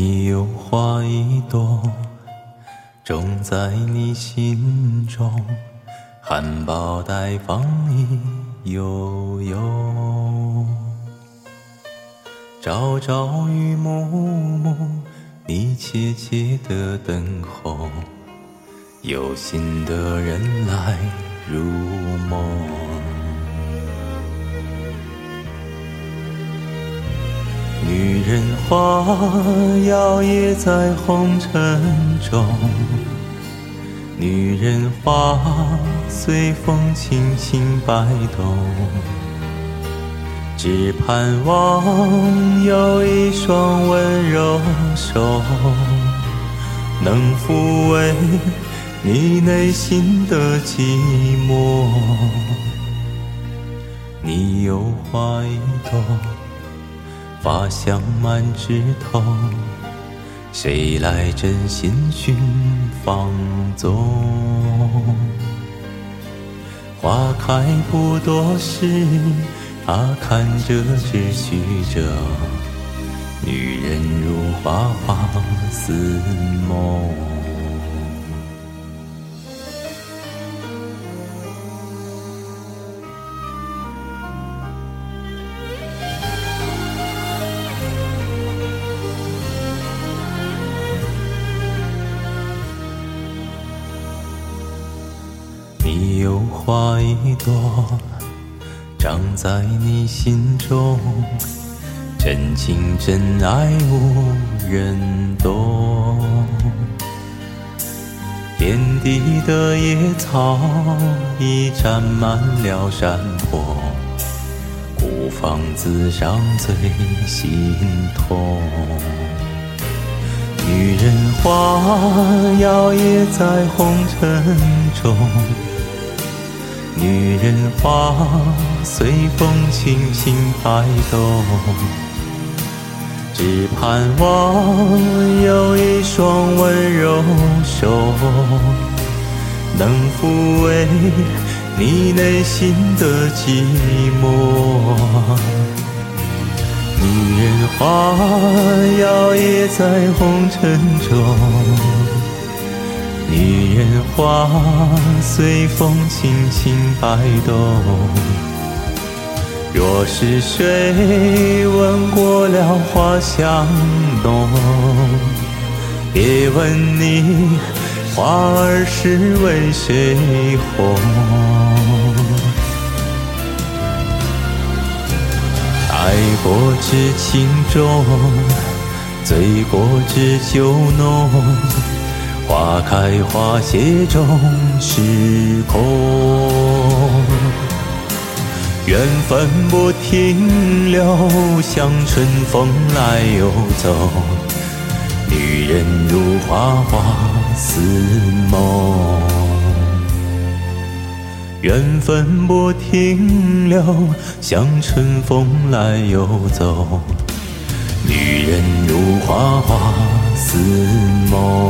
你有花一朵，种在你心中，含苞待放你悠悠。朝朝与暮暮，你切切的等候，有心的人来入梦。女人花摇曳在红尘中，女人花随风轻轻摆动，只盼望有一双温柔手，能抚慰你内心的寂寞。你有花一朵。花香满枝头，谁来真心寻芳踪？花开不多时，他看着只许着，女人如花花似梦。你有花一朵，长在你心中，真情真爱无人懂。遍地的野草已占满了山坡，孤芳自赏最心痛。女人花摇曳在红尘中。女人花随风轻轻摆动，只盼望有一双温柔手，能抚慰你内心的寂寞。女人花摇曳在红尘中。女人花随风轻轻摆动，若是谁闻过了花香浓，别问你花儿是为谁红。爱过知情重，醉过知酒浓。花开花谢终是空，缘分不停留，像春风来又走。女人如花花似梦，缘分不停留，像春风来又走。女人如花花似梦。